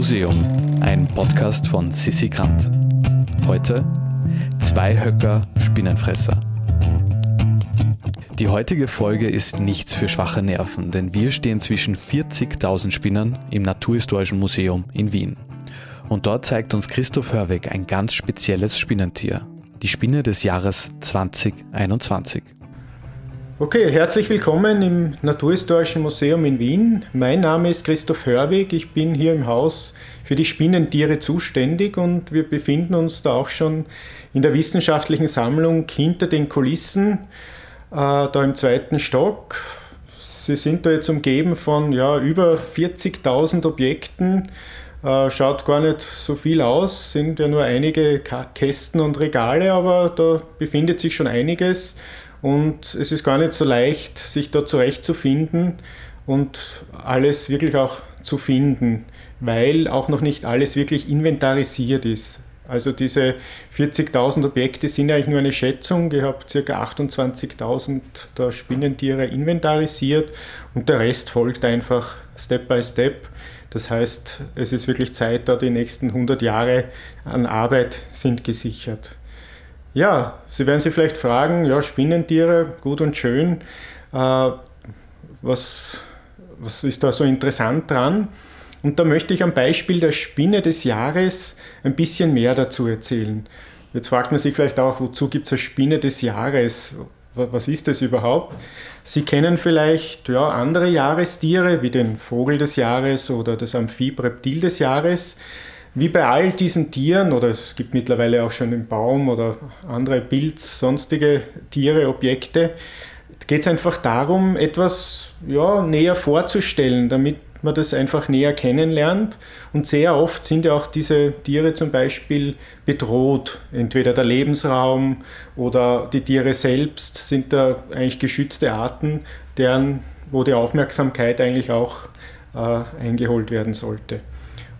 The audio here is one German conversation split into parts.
Museum, ein Podcast von Sissi Grant. Heute zwei Höcker Spinnenfresser. Die heutige Folge ist nichts für schwache Nerven, denn wir stehen zwischen 40.000 Spinnern im Naturhistorischen Museum in Wien. Und dort zeigt uns Christoph Hörweg ein ganz spezielles Spinnentier, die Spinne des Jahres 2021. Okay, herzlich willkommen im Naturhistorischen Museum in Wien. Mein Name ist Christoph Hörwig. Ich bin hier im Haus für die Spinnentiere zuständig und wir befinden uns da auch schon in der wissenschaftlichen Sammlung hinter den Kulissen, äh, da im zweiten Stock. Sie sind da jetzt umgeben von ja, über 40.000 Objekten. Äh, schaut gar nicht so viel aus, sind ja nur einige Kästen und Regale, aber da befindet sich schon einiges. Und es ist gar nicht so leicht, sich da zurechtzufinden und alles wirklich auch zu finden, weil auch noch nicht alles wirklich inventarisiert ist. Also diese 40.000 Objekte sind eigentlich nur eine Schätzung. Ich habe ca. 28.000 der Spinnentiere inventarisiert und der Rest folgt einfach Step by Step. Das heißt, es ist wirklich Zeit, da die nächsten 100 Jahre an Arbeit sind gesichert. Ja, Sie werden sich vielleicht fragen, ja, Spinnentiere, gut und schön. Äh, was, was ist da so interessant dran? Und da möchte ich am Beispiel der Spinne des Jahres ein bisschen mehr dazu erzählen. Jetzt fragt man sich vielleicht auch, wozu gibt es eine Spinne des Jahres? Was ist das überhaupt? Sie kennen vielleicht ja, andere Jahrestiere wie den Vogel des Jahres oder das Amphibreptil des Jahres. Wie bei all diesen Tieren, oder es gibt mittlerweile auch schon den Baum oder andere Pilz, sonstige Tiere, Objekte, geht es einfach darum, etwas ja, näher vorzustellen, damit man das einfach näher kennenlernt. Und sehr oft sind ja auch diese Tiere zum Beispiel bedroht. Entweder der Lebensraum oder die Tiere selbst sind da eigentlich geschützte Arten, deren, wo die Aufmerksamkeit eigentlich auch äh, eingeholt werden sollte.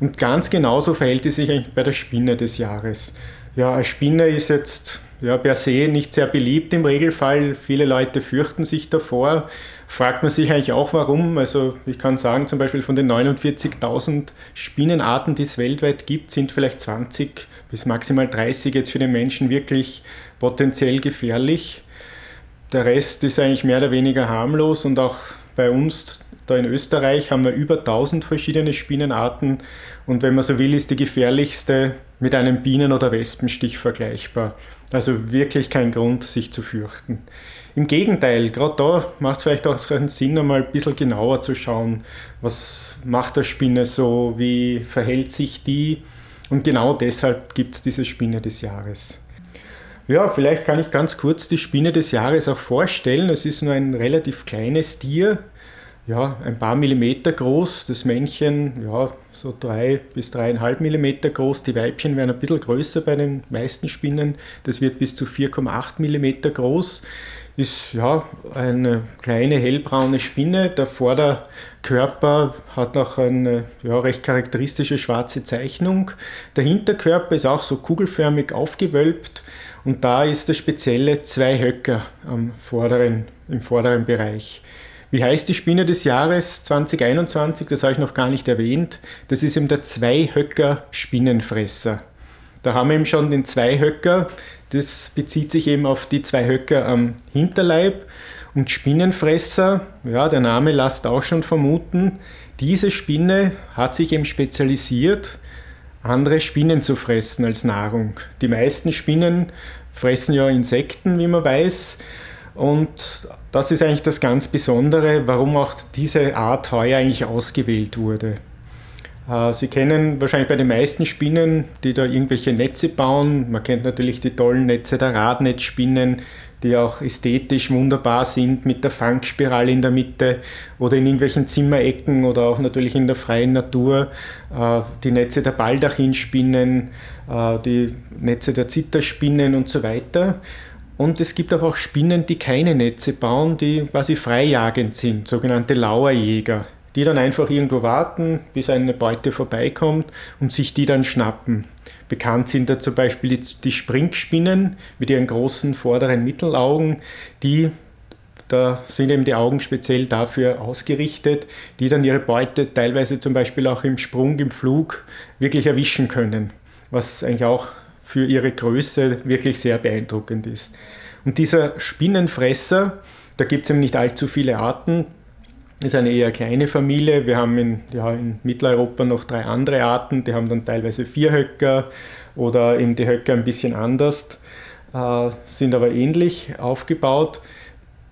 Und ganz genauso verhält es sich eigentlich bei der Spinne des Jahres. Ja, eine Spinne ist jetzt ja, per se nicht sehr beliebt im Regelfall. Viele Leute fürchten sich davor. Fragt man sich eigentlich auch, warum. Also ich kann sagen, zum Beispiel von den 49.000 Spinnenarten, die es weltweit gibt, sind vielleicht 20 bis maximal 30 jetzt für den Menschen wirklich potenziell gefährlich. Der Rest ist eigentlich mehr oder weniger harmlos und auch bei uns da in Österreich haben wir über 1000 verschiedene Spinnenarten und wenn man so will, ist die gefährlichste mit einem Bienen- oder Wespenstich vergleichbar. Also wirklich kein Grund, sich zu fürchten. Im Gegenteil, gerade da macht es vielleicht auch Sinn, einmal ein bisschen genauer zu schauen, was macht der Spinne so, wie verhält sich die. Und genau deshalb gibt es diese Spinne des Jahres. Ja, vielleicht kann ich ganz kurz die Spinne des Jahres auch vorstellen. Es ist nur ein relativ kleines Tier, ja, ein paar Millimeter groß. Das Männchen, ja, so drei bis dreieinhalb Millimeter groß. Die Weibchen werden ein bisschen größer bei den meisten Spinnen. Das wird bis zu 4,8 Millimeter groß. Ist ja eine kleine hellbraune Spinne. Der Vorderkörper hat noch eine ja, recht charakteristische schwarze Zeichnung. Der Hinterkörper ist auch so kugelförmig aufgewölbt und da ist der spezielle Zweihöcker am vorderen, im vorderen Bereich. Wie heißt die Spinne des Jahres 2021? Das habe ich noch gar nicht erwähnt. Das ist eben der Zweihöcker Spinnenfresser. Da haben wir eben schon den Zweihöcker. Das bezieht sich eben auf die zwei Höcker am Hinterleib. Und Spinnenfresser, ja, der Name lässt auch schon vermuten, diese Spinne hat sich eben spezialisiert, andere Spinnen zu fressen als Nahrung. Die meisten Spinnen fressen ja Insekten, wie man weiß. Und das ist eigentlich das ganz Besondere, warum auch diese Art heuer eigentlich ausgewählt wurde. Äh, Sie kennen wahrscheinlich bei den meisten Spinnen, die da irgendwelche Netze bauen. Man kennt natürlich die tollen Netze der Radnetzspinnen, die auch ästhetisch wunderbar sind mit der Fangspirale in der Mitte oder in irgendwelchen Zimmerecken oder auch natürlich in der freien Natur. Äh, die Netze der Baldachinspinnen, äh, die Netze der Zitterspinnen und so weiter. Und es gibt auch Spinnen, die keine Netze bauen, die quasi freijagend sind, sogenannte Lauerjäger, die dann einfach irgendwo warten, bis eine Beute vorbeikommt und sich die dann schnappen. Bekannt sind da zum Beispiel die Springspinnen mit ihren großen vorderen Mittelaugen, die da sind eben die Augen speziell dafür ausgerichtet, die dann ihre Beute teilweise zum Beispiel auch im Sprung, im Flug wirklich erwischen können, was eigentlich auch für ihre Größe wirklich sehr beeindruckend ist. Und dieser Spinnenfresser, da gibt es eben nicht allzu viele Arten, ist eine eher kleine Familie. Wir haben in, ja, in Mitteleuropa noch drei andere Arten, die haben dann teilweise vier Höcker oder eben die Höcker ein bisschen anders, äh, sind aber ähnlich aufgebaut.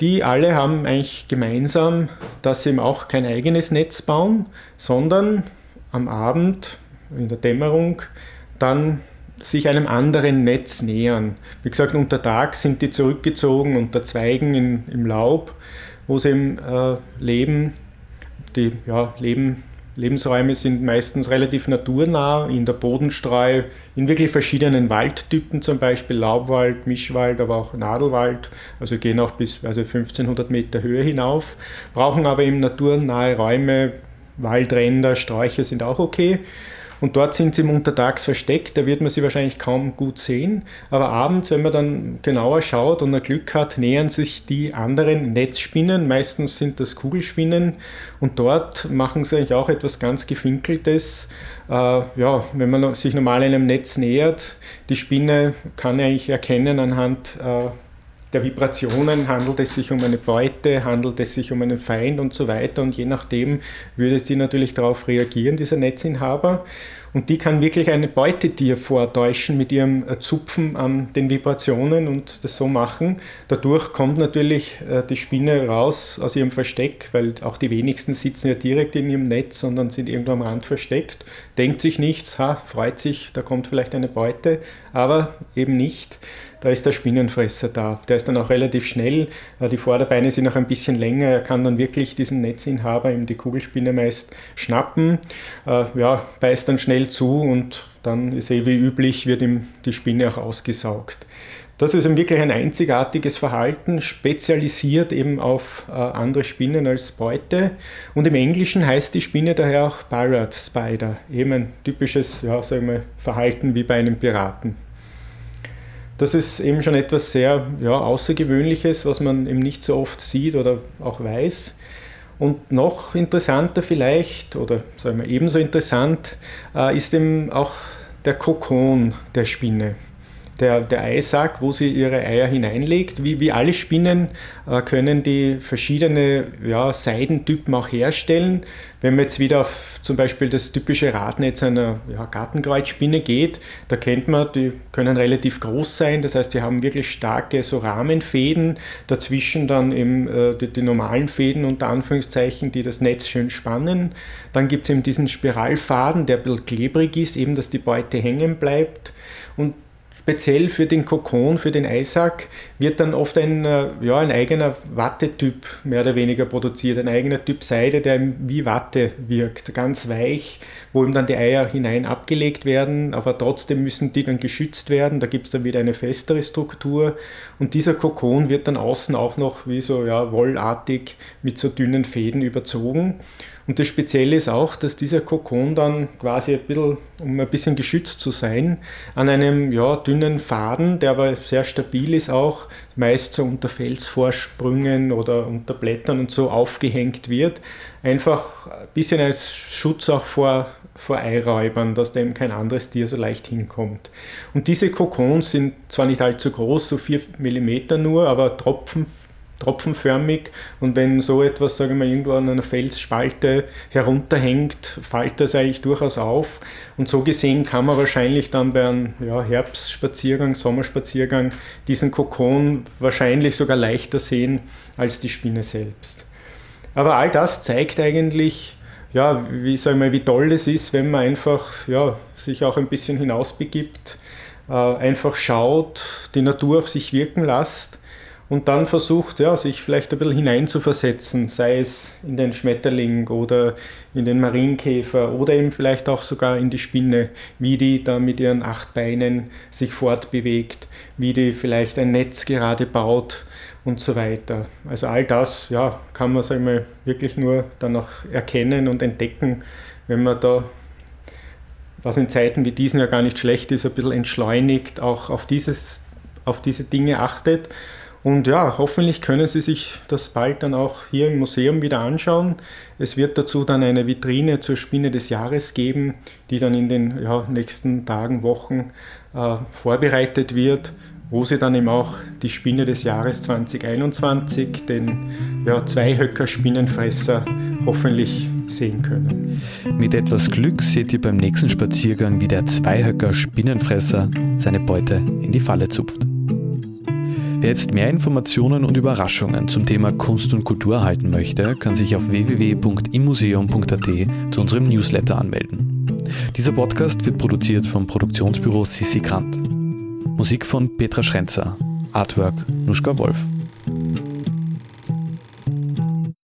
Die alle haben eigentlich gemeinsam, dass sie eben auch kein eigenes Netz bauen, sondern am Abend in der Dämmerung dann sich einem anderen Netz nähern. Wie gesagt, unter Tag sind die zurückgezogen unter Zweigen in, im Laub, wo sie eben, äh, leben. Die ja, leben Lebensräume sind meistens relativ naturnah, in der Bodenstreu, in wirklich verschiedenen Waldtypen, zum Beispiel Laubwald, Mischwald, aber auch Nadelwald, also gehen auch bis also 1500 Meter Höhe hinauf, brauchen aber eben naturnahe Räume, Waldränder, Sträucher sind auch okay. Und dort sind sie im Untertags versteckt, da wird man sie wahrscheinlich kaum gut sehen. Aber abends, wenn man dann genauer schaut und ein Glück hat, nähern sich die anderen Netzspinnen. Meistens sind das Kugelspinnen. Und dort machen sie eigentlich auch etwas ganz Gefinkeltes. Äh, ja, wenn man sich normal einem Netz nähert, die Spinne kann eigentlich erkennen anhand äh, der Vibrationen handelt es sich um eine Beute, handelt es sich um einen Feind und so weiter. Und je nachdem würde die natürlich darauf reagieren, dieser Netzinhaber. Und die kann wirklich eine Beutetier vortäuschen mit ihrem Zupfen an den Vibrationen und das so machen. Dadurch kommt natürlich äh, die Spinne raus aus ihrem Versteck, weil auch die wenigsten sitzen ja direkt in ihrem Netz, sondern sind irgendwo am Rand versteckt, denkt sich nichts, ha, freut sich, da kommt vielleicht eine Beute, aber eben nicht da ist der Spinnenfresser da. Der ist dann auch relativ schnell. Äh, die Vorderbeine sind noch ein bisschen länger. Er kann dann wirklich diesen Netzinhaber, ihm die Kugelspinne meist, schnappen. Äh, ja, beißt dann schnell zu und dann ist eh wie üblich, wird ihm die Spinne auch ausgesaugt. Das ist wirklich ein einzigartiges Verhalten, spezialisiert eben auf äh, andere Spinnen als Beute. Und im Englischen heißt die Spinne daher auch Pirate Spider, eben ein typisches ja, sagen wir, Verhalten wie bei einem Piraten. Das ist eben schon etwas sehr ja, Außergewöhnliches, was man eben nicht so oft sieht oder auch weiß. Und noch interessanter vielleicht, oder sagen wir ebenso interessant, äh, ist eben auch der Kokon der Spinne der, der Eisack, wo sie ihre Eier hineinlegt. Wie, wie alle Spinnen äh, können die verschiedene ja, Seidentypen auch herstellen. Wenn man jetzt wieder auf zum Beispiel das typische Radnetz einer ja, Gartenkreuzspinne geht, da kennt man, die können relativ groß sein. Das heißt, die haben wirklich starke so Rahmenfäden, dazwischen dann eben äh, die, die, normalen Fäden unter Anführungszeichen, die das Netz schön spannen. Dann gibt es eben diesen Spiralfaden, der ein bisschen klebrig ist, eben dass die Beute hängen bleibt. Und speziell für den Kokon, für den Eisack, wird dann oft ein, äh, ja, ein eigener Wattetyp mehr oder weniger produziert, ein eigener Typ Seide, der wie Watte wirkt, ganz weich, wo ihm dann die Eier hinein abgelegt werden, aber trotzdem müssen die dann geschützt werden, da gibt es dann wieder eine festere Struktur. Und dieser Kokon wird dann außen auch noch wie so ja, wollartig mit so dünnen Fäden überzogen. Und das Spezielle ist auch, dass dieser Kokon dann quasi ein bisschen, um ein bisschen geschützt zu sein, an einem ja, dünnen Faden, der aber sehr stabil ist auch, meist so unter Felsvorsprüngen oder unter Blättern und so aufgehängt wird. Einfach ein bisschen als Schutz auch vor, vor Eiräubern, dass da eben kein anderes Tier so leicht hinkommt. Und diese Kokons sind zwar nicht allzu groß, so 4 mm nur, aber Tropfen tropfenförmig. Und wenn so etwas, sage ich mal, irgendwo an einer Felsspalte herunterhängt, fällt das eigentlich durchaus auf. Und so gesehen kann man wahrscheinlich dann bei einem ja, Herbstspaziergang, Sommerspaziergang diesen Kokon wahrscheinlich sogar leichter sehen als die Spinne selbst. Aber all das zeigt eigentlich, ja, wie, sag mal, wie toll es ist, wenn man einfach ja, sich auch ein bisschen hinausbegibt, äh, einfach schaut, die Natur auf sich wirken lässt und dann versucht, ja, sich vielleicht ein bisschen hineinzuversetzen, sei es in den Schmetterling oder in den Marienkäfer oder eben vielleicht auch sogar in die Spinne, wie die da mit ihren acht Beinen sich fortbewegt, wie die vielleicht ein Netz gerade baut und so weiter. Also all das, ja, kann man, sagen wir, wirklich nur dann auch erkennen und entdecken, wenn man da was in Zeiten wie diesen ja gar nicht schlecht ist, ein bisschen entschleunigt, auch auf, dieses, auf diese Dinge achtet Und ja, hoffentlich können Sie sich das bald dann auch hier im Museum wieder anschauen. Es wird dazu dann eine Vitrine zur Spinne des Jahres geben, die dann in den ja, nächsten Tagen, Wochen äh, vorbereitet wird, wo Sie dann eben auch die Spinne des Jahres 2021, den ja, Zweihöcker-Spinnenfresser, hoffentlich sehen können. Mit etwas Glück seht ihr beim nächsten Spaziergang, wie der Zweihöcker-Spinnenfresser seine Beute in die Falle zupft. Wer jetzt mehr Informationen und Überraschungen zum Thema Kunst und Kultur erhalten möchte, kann sich auf www.immuseum.at zu unserem Newsletter anmelden. Dieser Podcast wird produziert vom Produktionsbüro Sissi Grant. Musik von Petra Schrenzer, Artwork Nuschka Wolf.